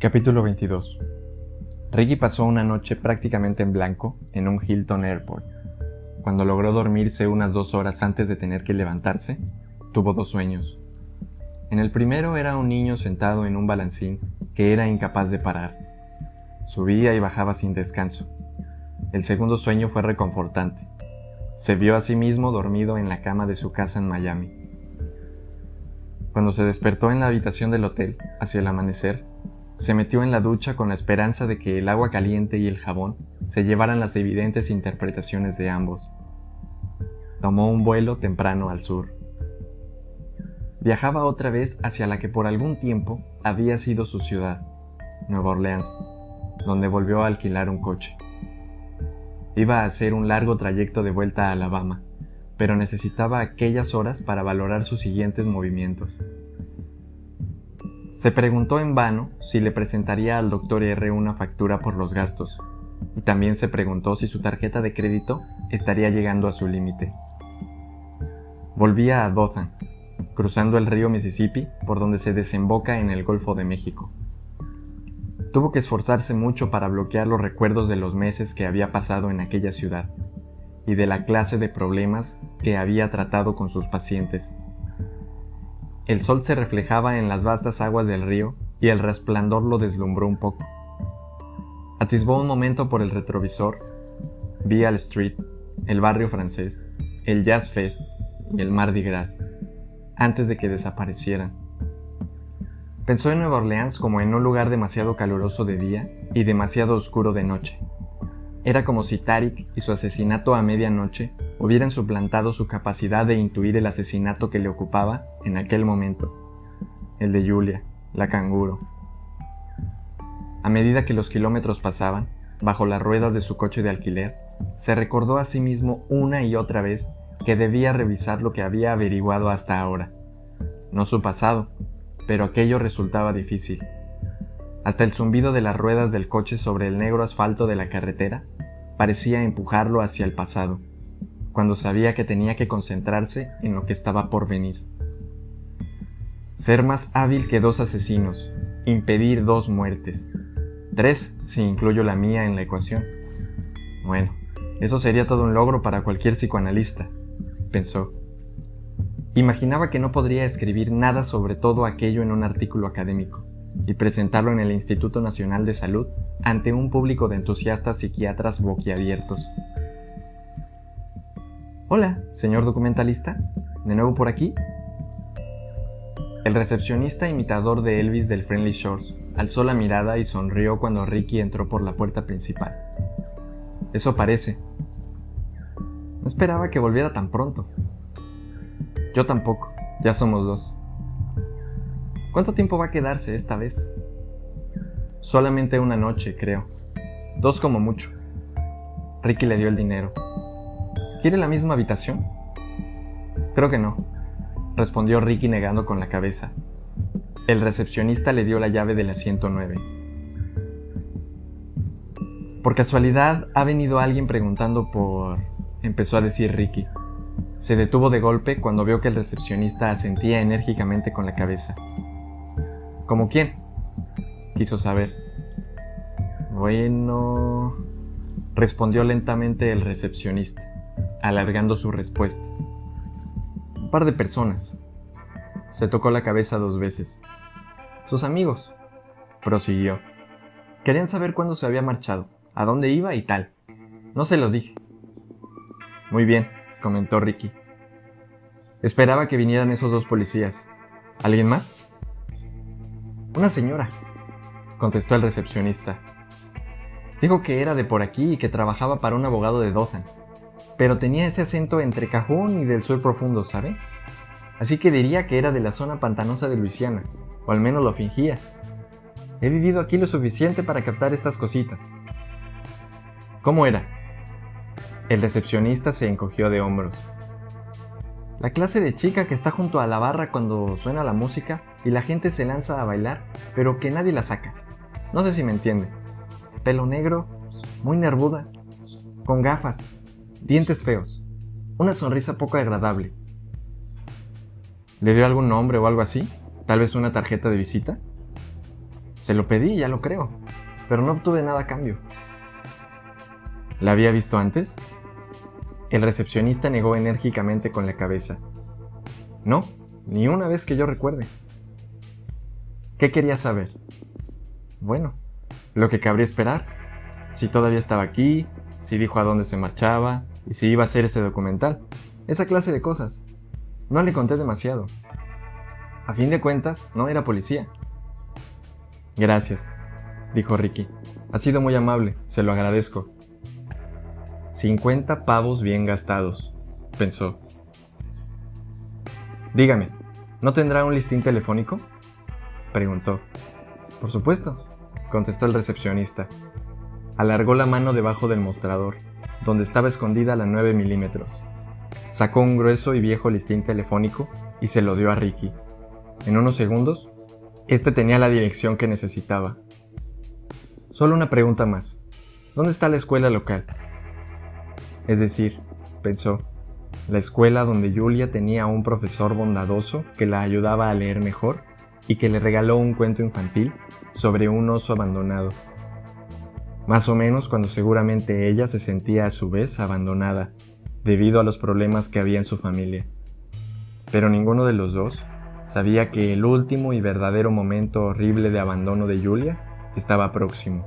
Capítulo 22 Ricky pasó una noche prácticamente en blanco en un Hilton Airport. Cuando logró dormirse unas dos horas antes de tener que levantarse, tuvo dos sueños. En el primero era un niño sentado en un balancín que era incapaz de parar. Subía y bajaba sin descanso. El segundo sueño fue reconfortante. Se vio a sí mismo dormido en la cama de su casa en Miami. Cuando se despertó en la habitación del hotel, hacia el amanecer, se metió en la ducha con la esperanza de que el agua caliente y el jabón se llevaran las evidentes interpretaciones de ambos. Tomó un vuelo temprano al sur. Viajaba otra vez hacia la que por algún tiempo había sido su ciudad, Nueva Orleans, donde volvió a alquilar un coche. Iba a hacer un largo trayecto de vuelta a Alabama, pero necesitaba aquellas horas para valorar sus siguientes movimientos. Se preguntó en vano si le presentaría al doctor R una factura por los gastos, y también se preguntó si su tarjeta de crédito estaría llegando a su límite. Volvía a Dothan, cruzando el río Mississippi por donde se desemboca en el Golfo de México. Tuvo que esforzarse mucho para bloquear los recuerdos de los meses que había pasado en aquella ciudad y de la clase de problemas que había tratado con sus pacientes el sol se reflejaba en las vastas aguas del río y el resplandor lo deslumbró un poco. Atisbó un momento por el retrovisor, Vial Street, el barrio francés, el Jazz Fest y el Mardi Gras, antes de que desaparecieran. Pensó en Nueva Orleans como en un lugar demasiado caluroso de día y demasiado oscuro de noche. Era como si Tarik y su asesinato a medianoche hubieran suplantado su capacidad de intuir el asesinato que le ocupaba en aquel momento, el de Julia, la canguro. A medida que los kilómetros pasaban, bajo las ruedas de su coche de alquiler, se recordó a sí mismo una y otra vez que debía revisar lo que había averiguado hasta ahora. No su pasado, pero aquello resultaba difícil. Hasta el zumbido de las ruedas del coche sobre el negro asfalto de la carretera parecía empujarlo hacia el pasado, cuando sabía que tenía que concentrarse en lo que estaba por venir. Ser más hábil que dos asesinos, impedir dos muertes, tres si incluyo la mía en la ecuación. Bueno, eso sería todo un logro para cualquier psicoanalista, pensó. Imaginaba que no podría escribir nada sobre todo aquello en un artículo académico y presentarlo en el Instituto Nacional de Salud ante un público de entusiastas psiquiatras boquiabiertos. Hola, señor documentalista, ¿de nuevo por aquí? El recepcionista imitador de Elvis del Friendly Shores alzó la mirada y sonrió cuando Ricky entró por la puerta principal. Eso parece. No esperaba que volviera tan pronto. Yo tampoco, ya somos dos. ¿Cuánto tiempo va a quedarse esta vez? Solamente una noche, creo. Dos como mucho. Ricky le dio el dinero. ¿Quiere la misma habitación? Creo que no, respondió Ricky negando con la cabeza. El recepcionista le dio la llave del asiento 9. Por casualidad ha venido alguien preguntando por... empezó a decir Ricky. Se detuvo de golpe cuando vio que el recepcionista asentía enérgicamente con la cabeza. ¿Cómo quién? Quiso saber. Bueno, respondió lentamente el recepcionista, alargando su respuesta. Un par de personas. Se tocó la cabeza dos veces. Sus amigos, prosiguió. Querían saber cuándo se había marchado, a dónde iba y tal. No se los dije. Muy bien, comentó Ricky. Esperaba que vinieran esos dos policías. ¿Alguien más? Una señora, contestó el recepcionista. Dijo que era de por aquí y que trabajaba para un abogado de Dothan, pero tenía ese acento entre cajón y del sur profundo, ¿sabe? Así que diría que era de la zona pantanosa de Luisiana, o al menos lo fingía. He vivido aquí lo suficiente para captar estas cositas. ¿Cómo era? El recepcionista se encogió de hombros. La clase de chica que está junto a la barra cuando suena la música y la gente se lanza a bailar, pero que nadie la saca. No sé si me entiende. Pelo negro, muy nervuda, con gafas, dientes feos, una sonrisa poco agradable. ¿Le dio algún nombre o algo así? ¿Tal vez una tarjeta de visita? Se lo pedí, ya lo creo, pero no obtuve nada a cambio. ¿La había visto antes? El recepcionista negó enérgicamente con la cabeza. No, ni una vez que yo recuerde. ¿Qué quería saber? Bueno, lo que cabría esperar. Si todavía estaba aquí, si dijo a dónde se marchaba y si iba a hacer ese documental. Esa clase de cosas. No le conté demasiado. A fin de cuentas, no era policía. Gracias, dijo Ricky. Ha sido muy amable, se lo agradezco. Cincuenta pavos bien gastados, pensó. Dígame, ¿no tendrá un listín telefónico? preguntó. Por supuesto, contestó el recepcionista. Alargó la mano debajo del mostrador, donde estaba escondida la 9 milímetros. Sacó un grueso y viejo listín telefónico y se lo dio a Ricky. En unos segundos, este tenía la dirección que necesitaba. Solo una pregunta más. ¿Dónde está la escuela local? Es decir, pensó, la escuela donde Julia tenía un profesor bondadoso que la ayudaba a leer mejor y que le regaló un cuento infantil sobre un oso abandonado. Más o menos cuando seguramente ella se sentía a su vez abandonada debido a los problemas que había en su familia. Pero ninguno de los dos sabía que el último y verdadero momento horrible de abandono de Julia estaba próximo.